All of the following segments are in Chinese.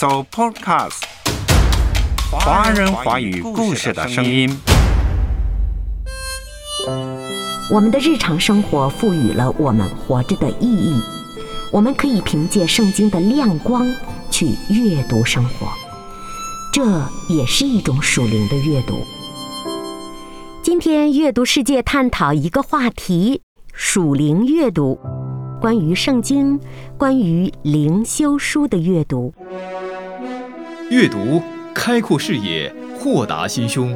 So Podcast，华人华语故事的声音。我们的日常生活赋予了我们活着的意义，我们可以凭借圣经的亮光去阅读生活，这也是一种属灵的阅读。今天阅读世界探讨一个话题：属灵阅读，关于圣经，关于灵修书的阅读。阅读开阔视野，豁达心胸；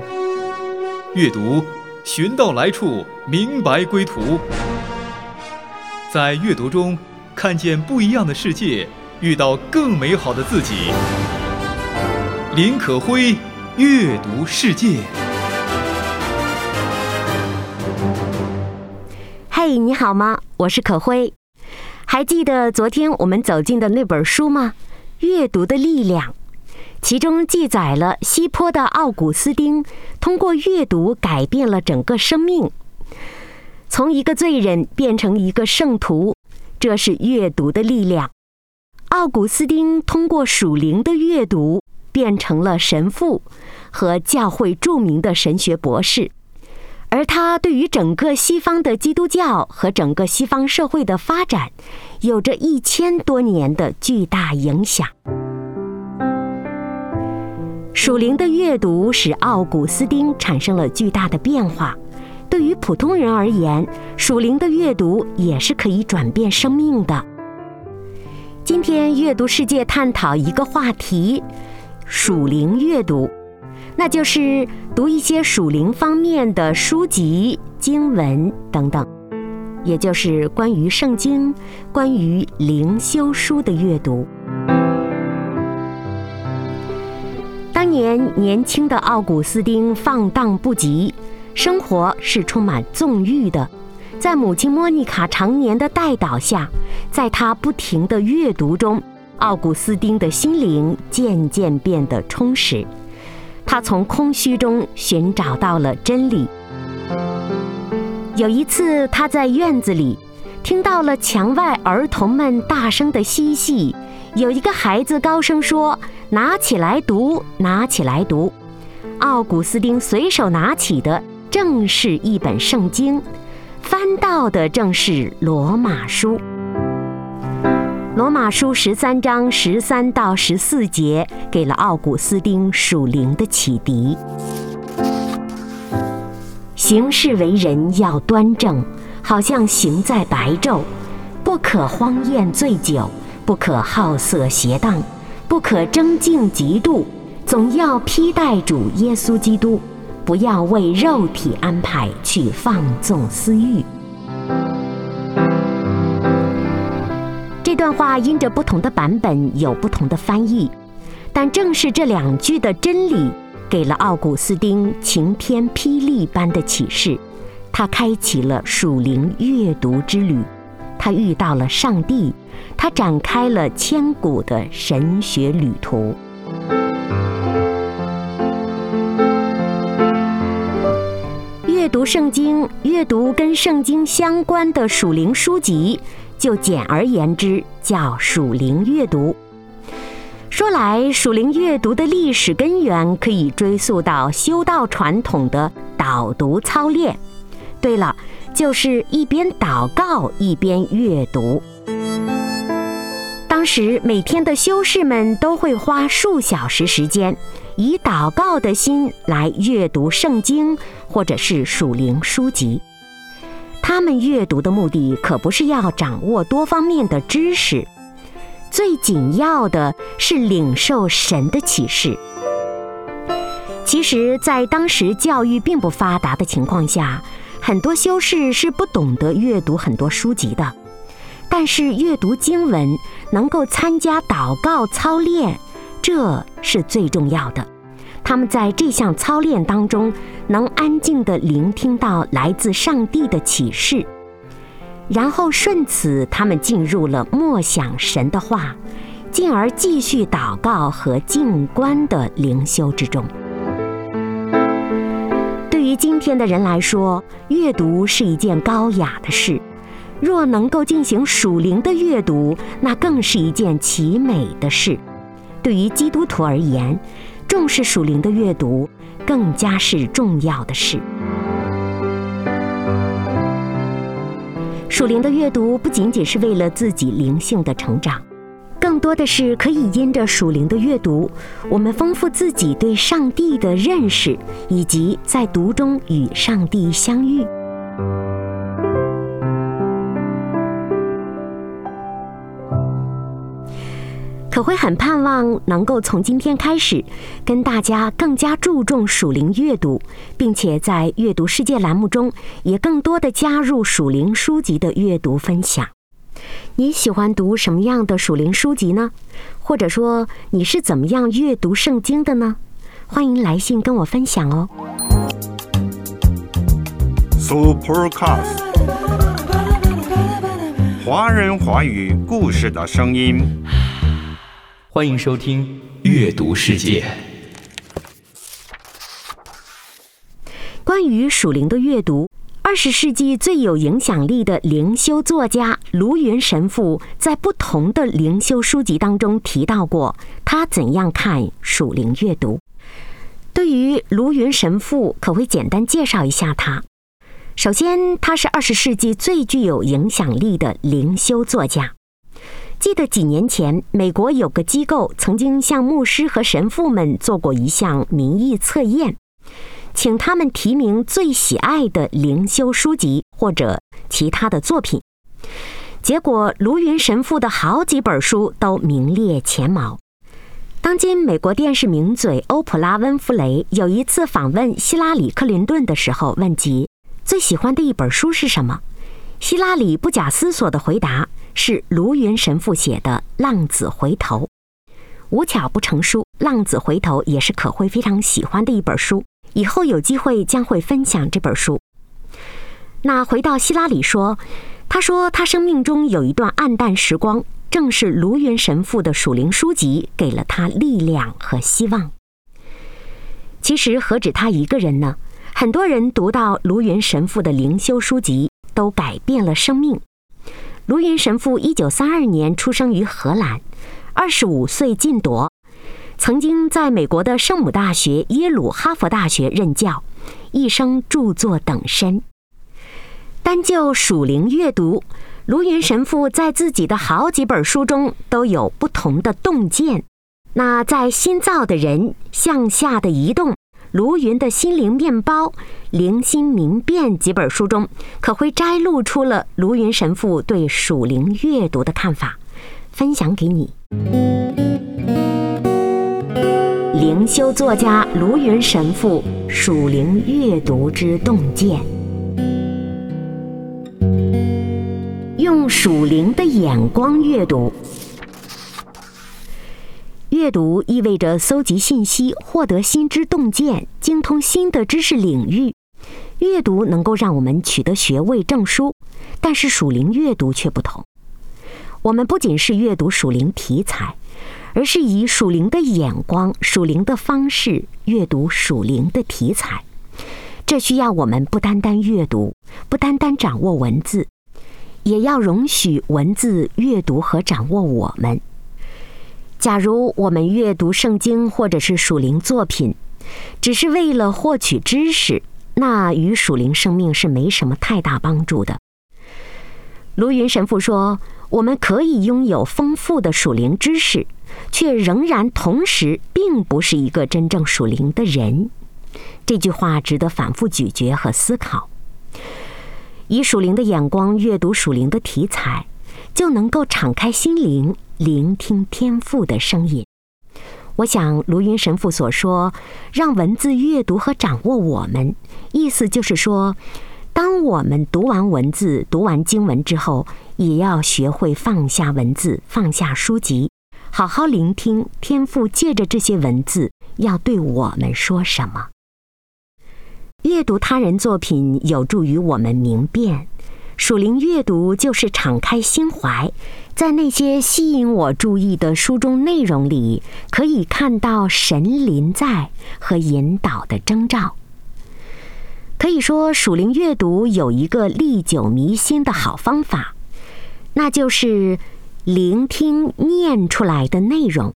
阅读寻到来处，明白归途。在阅读中看见不一样的世界，遇到更美好的自己。林可辉，阅读世界。嘿，你好吗？我是可辉。还记得昨天我们走进的那本书吗？阅读的力量。其中记载了西坡的奥古斯丁通过阅读改变了整个生命，从一个罪人变成一个圣徒，这是阅读的力量。奥古斯丁通过属灵的阅读变成了神父和教会著名的神学博士，而他对于整个西方的基督教和整个西方社会的发展有着一千多年的巨大影响。属灵的阅读使奥古斯丁产生了巨大的变化。对于普通人而言，属灵的阅读也是可以转变生命的。今天阅读世界探讨一个话题：属灵阅读，那就是读一些属灵方面的书籍、经文等等，也就是关于圣经、关于灵修书的阅读。年年轻的奥古斯丁放荡不羁，生活是充满纵欲的。在母亲莫妮卡常年的带导下，在他不停的阅读中，奥古斯丁的心灵渐渐变得充实。他从空虚中寻找到了真理。有一次，他在院子里听到了墙外儿童们大声的嬉戏，有一个孩子高声说。拿起来读，拿起来读。奥古斯丁随手拿起的正是一本圣经，翻到的正是《罗马书》。《罗马书》十三章十三到十四节给了奥古斯丁属灵的启迪：行事为人要端正，好像行在白昼；不可荒宴醉酒，不可好色邪荡。不可争竞嫉妒，总要披戴主耶稣基督，不要为肉体安排去放纵私欲。这段话因着不同的版本有不同的翻译，但正是这两句的真理，给了奥古斯丁晴天霹雳般的启示，他开启了属灵阅读之旅。他遇到了上帝，他展开了千古的神学旅途。阅读圣经，阅读跟圣经相关的属灵书籍，就简而言之叫属灵阅读。说来，属灵阅读的历史根源可以追溯到修道传统的导读操练。对了。就是一边祷告一边阅读。当时每天的修士们都会花数小时时间，以祷告的心来阅读圣经或者是属灵书籍。他们阅读的目的可不是要掌握多方面的知识，最紧要的是领受神的启示。其实，在当时教育并不发达的情况下。很多修士是不懂得阅读很多书籍的，但是阅读经文能够参加祷告操练，这是最重要的。他们在这项操练当中，能安静地聆听到来自上帝的启示，然后顺此，他们进入了默想神的话，进而继续祷告和静观的灵修之中。对今天的人来说，阅读是一件高雅的事；若能够进行属灵的阅读，那更是一件奇美的事。对于基督徒而言，重视属灵的阅读更加是重要的事。属灵的阅读不仅仅是为了自己灵性的成长，多的是可以因着属灵的阅读，我们丰富自己对上帝的认识，以及在读中与上帝相遇。可会很盼望能够从今天开始，跟大家更加注重属灵阅读，并且在阅读世界栏目中也更多的加入属灵书籍的阅读分享。你喜欢读什么样的属灵书籍呢？或者说你是怎么样阅读圣经的呢？欢迎来信跟我分享哦。Supercast，华人华语故事的声音。欢迎收听《阅读世界》。关于属灵的阅读，二十世纪最有影响力的灵修作家卢云神父在不同的灵修书籍当中提到过他怎样看属灵阅读。对于卢云神父，可会简单介绍一下他。首先，他是二十世纪最具有影响力的灵修作家。记得几年前，美国有个机构曾经向牧师和神父们做过一项民意测验，请他们提名最喜爱的灵修书籍或者其他的作品。结果，卢云神父的好几本书都名列前茅。当今美国电视名嘴欧普拉·温弗雷有一次访问希拉里·克林顿的时候，问及最喜欢的一本书是什么，希拉里不假思索地回答。是卢云神父写的《浪子回头》，无巧不成书，《浪子回头》也是可会非常喜欢的一本书。以后有机会将会分享这本书。那回到希拉里说，他说他生命中有一段暗淡时光，正是卢云神父的属灵书籍给了他力量和希望。其实何止他一个人呢？很多人读到卢云神父的灵修书籍，都改变了生命。卢云神父一九三二年出生于荷兰，二十五岁进铎，曾经在美国的圣母大学、耶鲁、哈佛大学任教，一生著作等身。单就属灵阅读，卢云神父在自己的好几本书中都有不同的洞见。那在《新造的人》《向下的移动》。卢云的心灵面包、灵心明辨几本书中，可会摘录出了卢云神父对属灵阅读的看法，分享给你。灵修作家卢云神父属灵阅读之洞见，用属灵的眼光阅读。阅读意味着搜集信息、获得新知洞见、精通新的知识领域。阅读能够让我们取得学位证书，但是属灵阅读却不同。我们不仅是阅读属灵题材，而是以属灵的眼光、属灵的方式阅读属灵的题材。这需要我们不单单阅读，不单单掌握文字，也要容许文字阅读和掌握我们。假如我们阅读圣经或者是属灵作品，只是为了获取知识，那与属灵生命是没什么太大帮助的。卢云神父说：“我们可以拥有丰富的属灵知识，却仍然同时并不是一个真正属灵的人。”这句话值得反复咀嚼和思考。以属灵的眼光阅读属灵的题材，就能够敞开心灵。聆听天赋的声音，我想卢云神父所说，让文字阅读和掌握我们，意思就是说，当我们读完文字、读完经文之后，也要学会放下文字，放下书籍，好好聆听天赋借着这些文字要对我们说什么。阅读他人作品有助于我们明辨，属灵阅读就是敞开心怀。在那些吸引我注意的书中内容里，可以看到神临在和引导的征兆。可以说，属灵阅读有一个历久弥新的好方法，那就是聆听念出来的内容。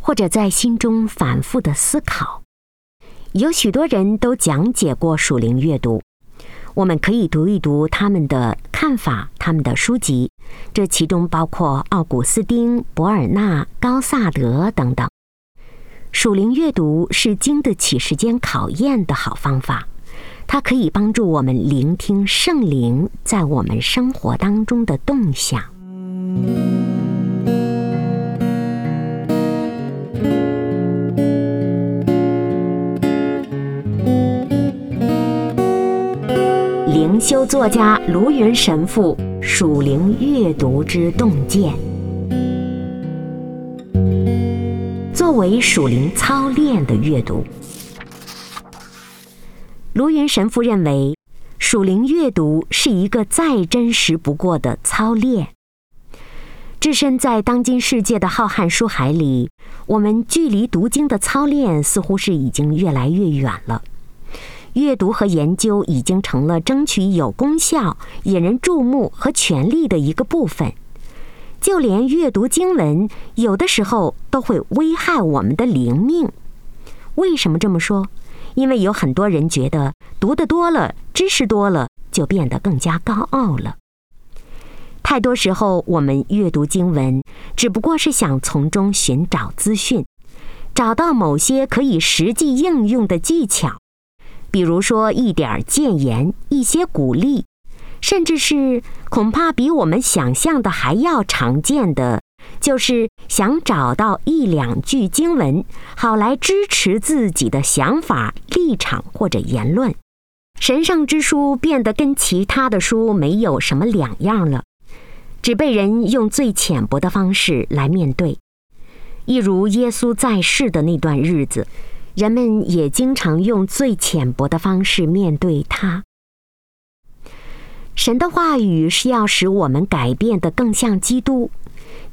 或者在心中反复的思考。有许多人都讲解过属灵阅读，我们可以读一读他们的看法、他们的书籍，这其中包括奥古斯丁、博尔纳、高萨德等等。属灵阅读是经得起时间考验的好方法，它可以帮助我们聆听圣灵在我们生活当中的动向。灵修作家卢云神父属灵阅读之洞见。作为属灵操练的阅读，卢云神父认为，属灵阅读是一个再真实不过的操练。置身在当今世界的浩瀚书海里，我们距离读经的操练似乎是已经越来越远了。阅读和研究已经成了争取有功效、引人注目和权力的一个部分。就连阅读经文，有的时候都会危害我们的灵命。为什么这么说？因为有很多人觉得读得多了，知识多了，就变得更加高傲了。太多时候，我们阅读经文，只不过是想从中寻找资讯，找到某些可以实际应用的技巧，比如说一点谏言，一些鼓励。甚至是恐怕比我们想象的还要常见的，就是想找到一两句经文，好来支持自己的想法、立场或者言论。神圣之书变得跟其他的书没有什么两样了，只被人用最浅薄的方式来面对。一如耶稣在世的那段日子，人们也经常用最浅薄的方式面对他。神的话语是要使我们改变的更像基督，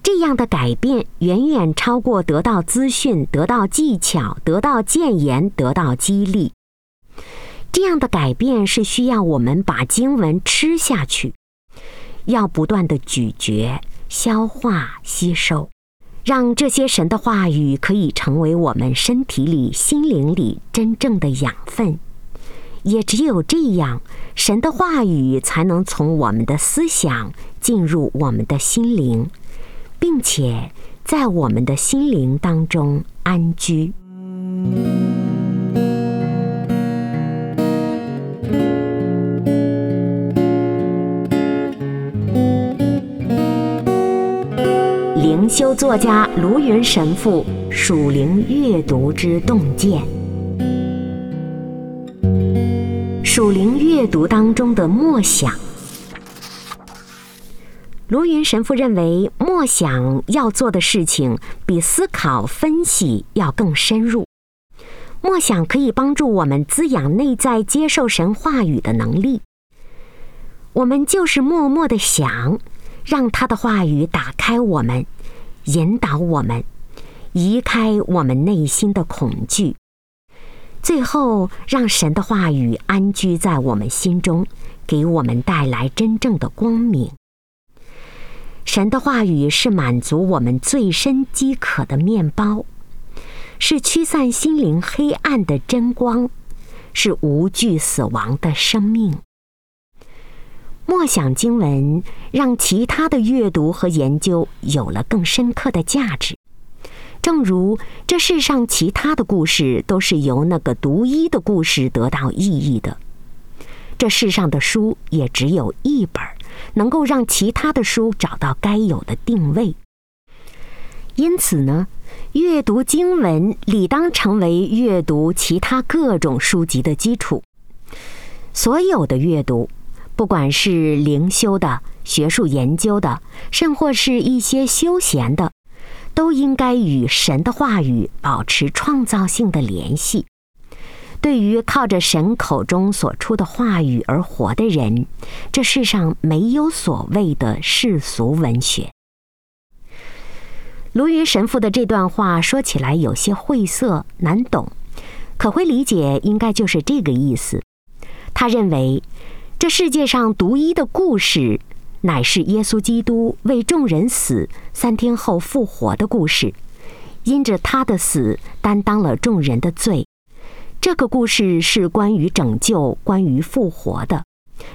这样的改变远远超过得到资讯、得到技巧、得到谏言、得到激励。这样的改变是需要我们把经文吃下去，要不断的咀嚼、消化、吸收，让这些神的话语可以成为我们身体里、心灵里真正的养分。也只有这样，神的话语才能从我们的思想进入我们的心灵，并且在我们的心灵当中安居。灵修作家卢云神父属灵阅读之洞见。属灵阅读当中的默想，卢云神父认为，默想要做的事情比思考分析要更深入。默想可以帮助我们滋养内在接受神话语的能力。我们就是默默的想，让他的话语打开我们，引导我们，移开我们内心的恐惧。最后，让神的话语安居在我们心中，给我们带来真正的光明。神的话语是满足我们最深饥渴的面包，是驱散心灵黑暗的真光，是无惧死亡的生命。默想经文，让其他的阅读和研究有了更深刻的价值。正如这世上其他的故事都是由那个独一的故事得到意义的，这世上的书也只有一本，能够让其他的书找到该有的定位。因此呢，阅读经文理当成为阅读其他各种书籍的基础。所有的阅读，不管是灵修的、学术研究的，甚或是一些休闲的。都应该与神的话语保持创造性的联系。对于靠着神口中所出的话语而活的人，这世上没有所谓的世俗文学。卢云神父的这段话说起来有些晦涩难懂，可会理解应该就是这个意思。他认为，这世界上独一的故事。乃是耶稣基督为众人死，三天后复活的故事，因着他的死担当了众人的罪。这个故事是关于拯救、关于复活的。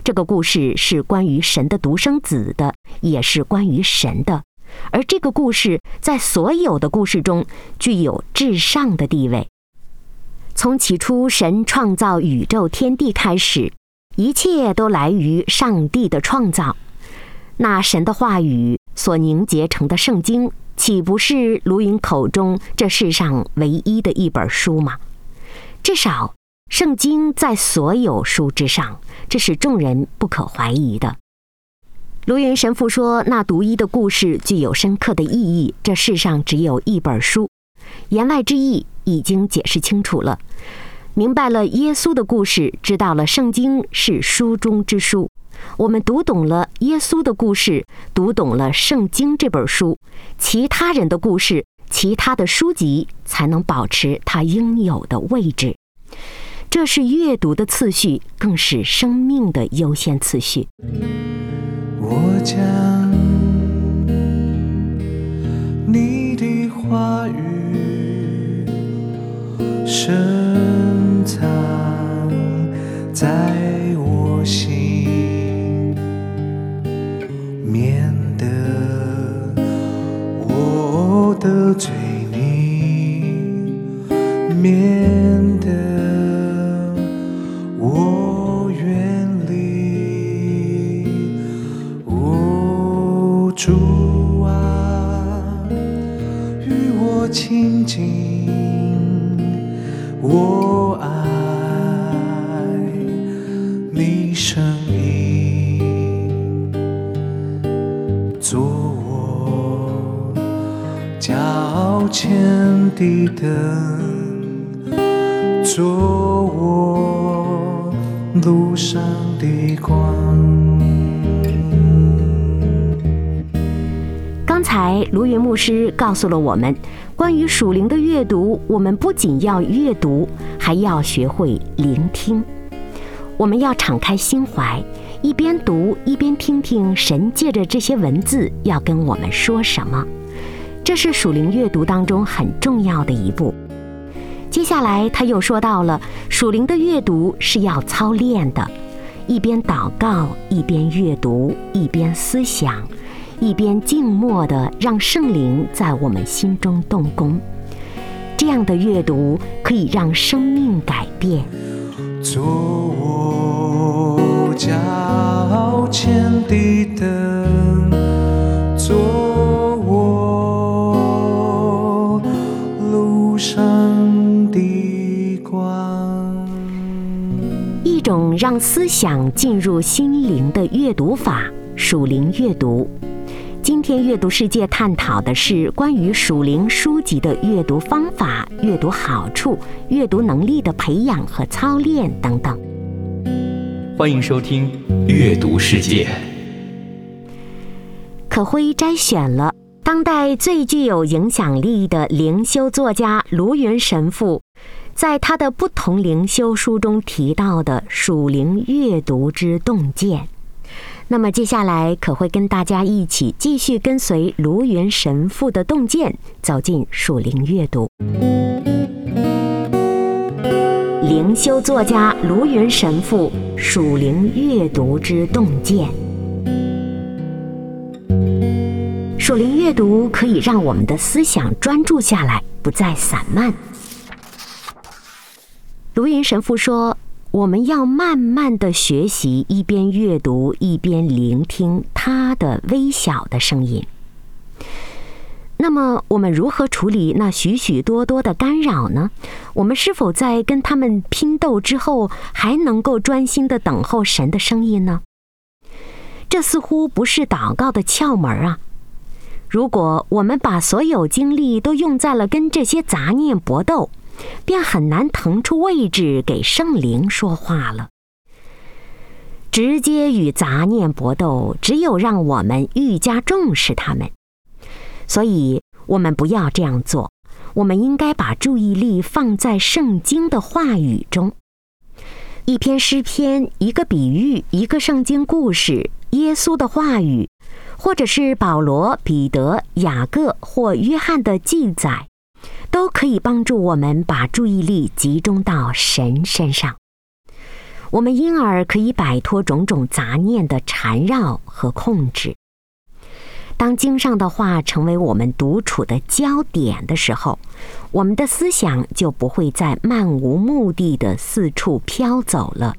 这个故事是关于神的独生子的，也是关于神的。而这个故事在所有的故事中具有至上的地位。从起初神创造宇宙天地开始，一切都来于上帝的创造。那神的话语所凝结成的圣经，岂不是卢云口中这世上唯一的一本书吗？至少，圣经在所有书之上，这是众人不可怀疑的。卢云神父说：“那独一的故事具有深刻的意义。这世上只有一本书，言外之意已经解释清楚了。明白了耶稣的故事，知道了圣经是书中之书。我们读懂了耶稣的故事，读懂了圣经这本书，其他人的故事、其他的书籍才能保持它应有的位置。这是阅读的次序，更是生命的优先次序。”我将你的话语深藏在我心，免得我的罪亲近，我爱你声音，做我脚前的灯，做我路上的光。刚才卢云牧师告诉了我们，关于属灵的阅读，我们不仅要阅读，还要学会聆听。我们要敞开心怀，一边读一边听听神借着这些文字要跟我们说什么。这是属灵阅读当中很重要的一步。接下来他又说到了，属灵的阅读是要操练的，一边祷告，一边阅读，一边思想。一边静默地让圣灵在我们心中动工，这样的阅读可以让生命改变。做我脚前的灯，做我路上的光。一种让思想进入心灵的阅读法——属灵阅读。今天阅读世界探讨的是关于属灵书籍的阅读方法、阅读好处、阅读能力的培养和操练等等。欢迎收听《阅读世界》。可辉摘选了当代最具有影响力的灵修作家卢云神父，在他的不同灵修书中提到的属灵阅读之洞见。那么接下来可会跟大家一起继续跟随卢云神父的洞见，走进属灵阅读。灵修作家卢云神父属灵阅读之洞见。属灵阅读可以让我们的思想专注下来，不再散漫。卢云神父说。我们要慢慢的学习，一边阅读一边聆听他的微小的声音。那么，我们如何处理那许许多多的干扰呢？我们是否在跟他们拼斗之后，还能够专心的等候神的声音呢？这似乎不是祷告的窍门啊！如果我们把所有精力都用在了跟这些杂念搏斗，便很难腾出位置给圣灵说话了。直接与杂念搏斗，只有让我们愈加重视他们。所以，我们不要这样做。我们应该把注意力放在圣经的话语中。一篇诗篇，一个比喻，一个圣经故事，耶稣的话语，或者是保罗、彼得、雅各或约翰的记载。都可以帮助我们把注意力集中到神身上。我们因而可以摆脱种种杂念的缠绕和控制。当经上的话成为我们独处的焦点的时候，我们的思想就不会再漫无目的的四处飘走了。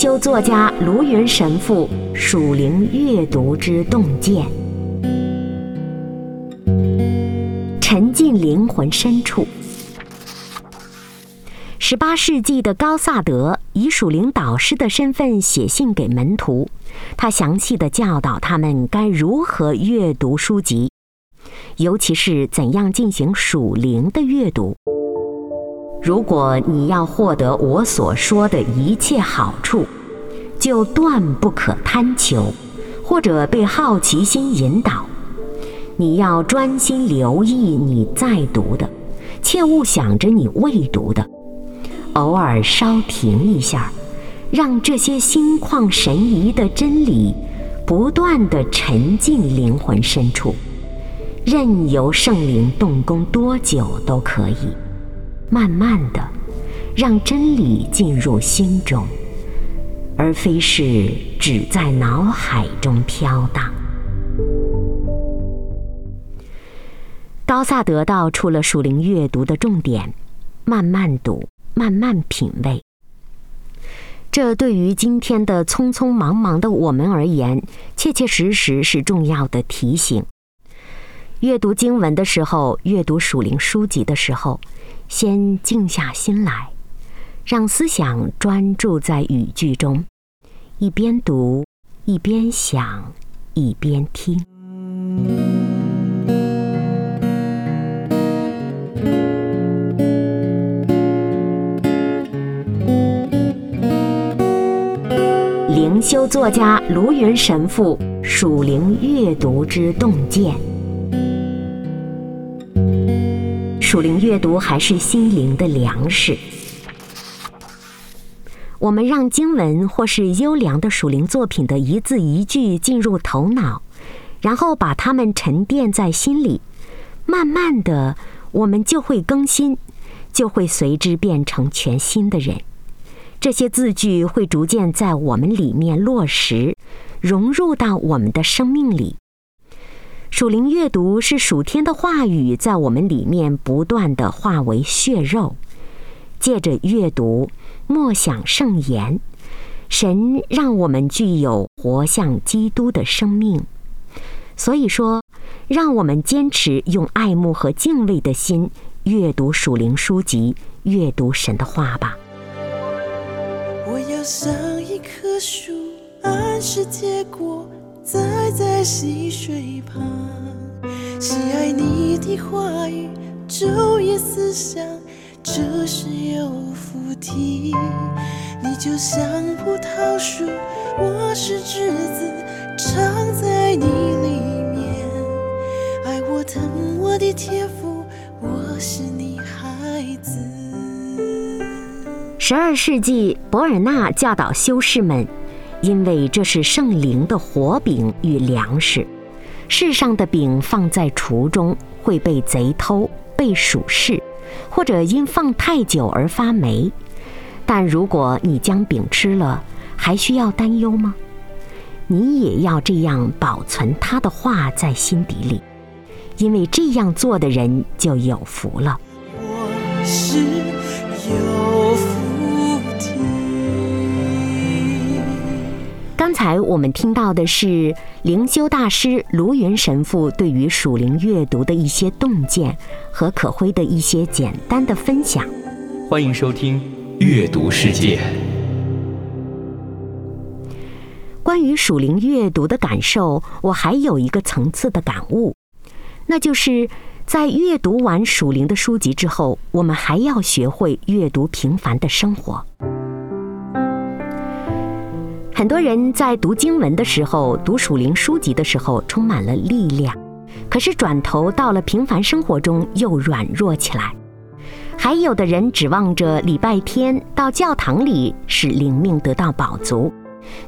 修作家卢云神父属灵阅读之洞见，沉浸灵魂深处。十八世纪的高萨德以属灵导师的身份写信给门徒，他详细的教导他们该如何阅读书籍，尤其是怎样进行属灵的阅读。如果你要获得我所说的一切好处，就断不可贪求，或者被好奇心引导。你要专心留意你在读的，切勿想着你未读的。偶尔稍停一下，让这些心旷神怡的真理不断地沉浸灵魂深处，任由圣灵动工多久都可以。慢慢的，让真理进入心中，而非是只在脑海中飘荡。高萨得到出了属灵阅读的重点：慢慢读，慢慢品味。这对于今天的匆匆忙忙的我们而言，切切实实是重要的提醒。阅读经文的时候，阅读属灵书籍的时候。先静下心来，让思想专注在语句中，一边读，一边想，一边听。灵修作家卢云神父属灵阅读之洞见。属灵阅读还是心灵的粮食。我们让经文或是优良的属灵作品的一字一句进入头脑，然后把它们沉淀在心里，慢慢的，我们就会更新，就会随之变成全新的人。这些字句会逐渐在我们里面落实，融入到我们的生命里。属灵阅读是属天的话语在我们里面不断的化为血肉，借着阅读默想圣言，神让我们具有活像基督的生命。所以说，让我们坚持用爱慕和敬畏的心阅读属灵书籍，阅读神的话吧。我要像一棵树，按时结果。栽在溪水旁，喜爱你的话语，昼夜思想，这是有福的。你就像葡萄树，我是枝子，长在你里面。爱我疼我的天赋，我是你孩子。十二世纪，博尔纳教导修士们。因为这是圣灵的火饼与粮食，世上的饼放在橱中会被贼偷、被鼠噬，或者因放太久而发霉。但如果你将饼吃了，还需要担忧吗？你也要这样保存他的话在心底里，因为这样做的人就有福了。我是有福。刚才我们听到的是灵修大师卢云神父对于属灵阅读的一些洞见和可辉的一些简单的分享。欢迎收听《阅读世界》。关于属灵阅读的感受，我还有一个层次的感悟，那就是在阅读完属灵的书籍之后，我们还要学会阅读平凡的生活。很多人在读经文的时候，读属灵书籍的时候，充满了力量，可是转头到了平凡生活中又软弱起来。还有的人指望着礼拜天到教堂里使灵命得到饱足，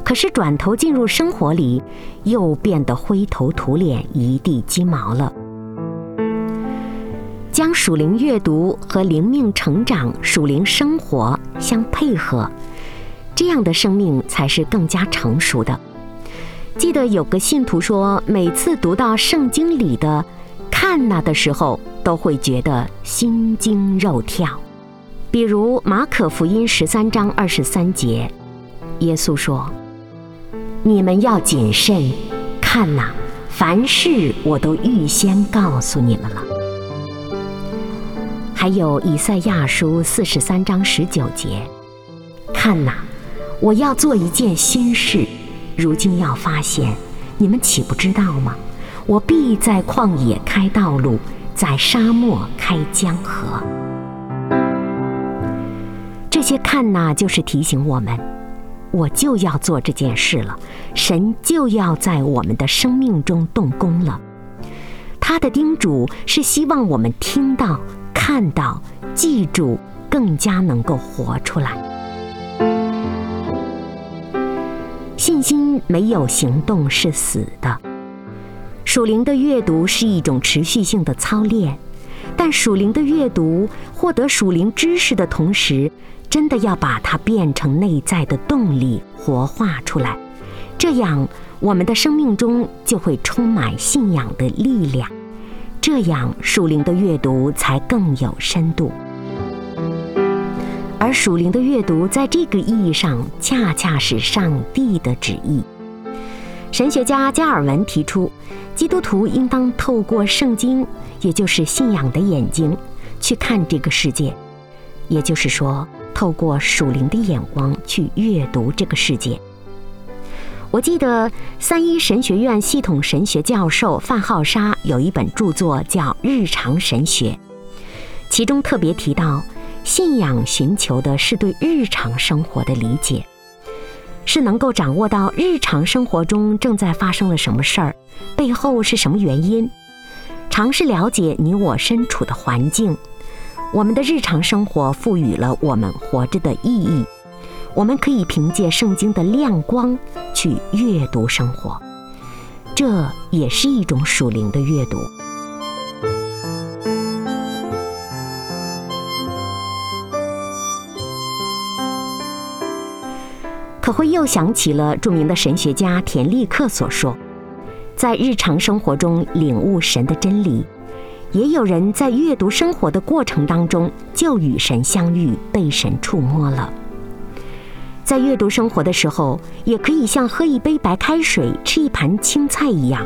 可是转头进入生活里，又变得灰头土脸、一地鸡毛了。将属灵阅读和灵命成长、属灵生活相配合，这样的生命才是更加成熟的。记得有个信徒说，每次读到圣经里的“看那”的时候，都会觉得心惊肉跳。比如马可福音十三章二十三节，耶稣说：“你们要谨慎，看哪，凡事我都预先告诉你们了。”还有以赛亚书四十三章十九节，看哪，我要做一件新事，如今要发现，你们岂不知道吗？我必在旷野开道路，在沙漠开江河。这些看呐，就是提醒我们，我就要做这件事了，神就要在我们的生命中动工了。他的叮嘱是希望我们听到。看到、记住，更加能够活出来。信心没有行动是死的。属灵的阅读是一种持续性的操练，但属灵的阅读获得属灵知识的同时，真的要把它变成内在的动力，活化出来。这样，我们的生命中就会充满信仰的力量。这样，属灵的阅读才更有深度。而属灵的阅读，在这个意义上，恰恰是上帝的旨意。神学家加尔文提出，基督徒应当透过圣经，也就是信仰的眼睛，去看这个世界；也就是说，透过属灵的眼光去阅读这个世界。我记得三一神学院系统神学教授范浩沙有一本著作叫《日常神学》，其中特别提到，信仰寻求的是对日常生活的理解，是能够掌握到日常生活中正在发生了什么事儿，背后是什么原因，尝试了解你我身处的环境，我们的日常生活赋予了我们活着的意义。我们可以凭借圣经的亮光去阅读生活，这也是一种属灵的阅读。可会又想起了著名的神学家田立克所说：“在日常生活中领悟神的真理，也有人在阅读生活的过程当中就与神相遇，被神触摸了。”在阅读生活的时候，也可以像喝一杯白开水、吃一盘青菜一样，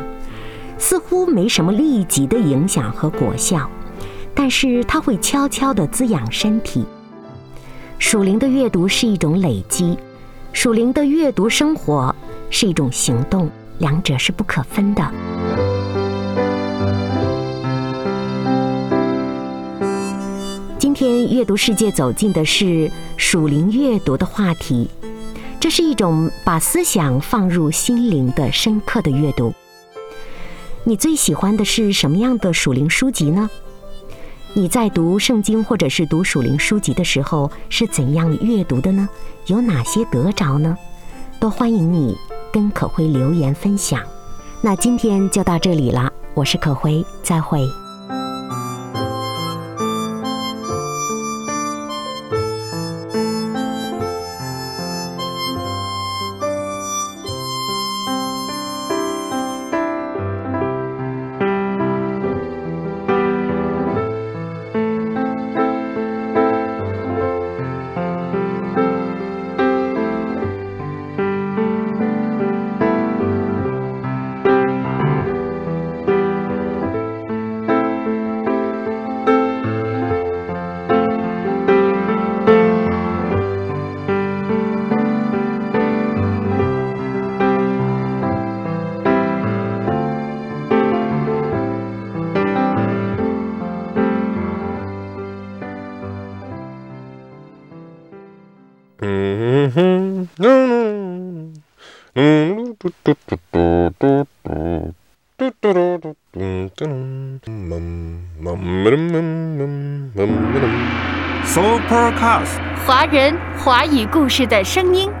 似乎没什么立即的影响和果效，但是它会悄悄地滋养身体。属灵的阅读是一种累积，属灵的阅读生活是一种行动，两者是不可分的。今天阅读世界走进的是属灵阅读的话题，这是一种把思想放入心灵的深刻的阅读。你最喜欢的是什么样的属灵书籍呢？你在读圣经或者是读属灵书籍的时候是怎样阅读的呢？有哪些得着呢？都欢迎你跟可辉留言分享。那今天就到这里了，我是可辉，再会。Podcast，华人华语故事的声音。